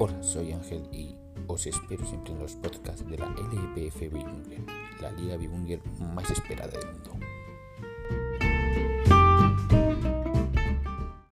Hola, soy Ángel y os espero siempre en los podcasts de la LPF Bibunger, la liga Bibunger más esperada del mundo.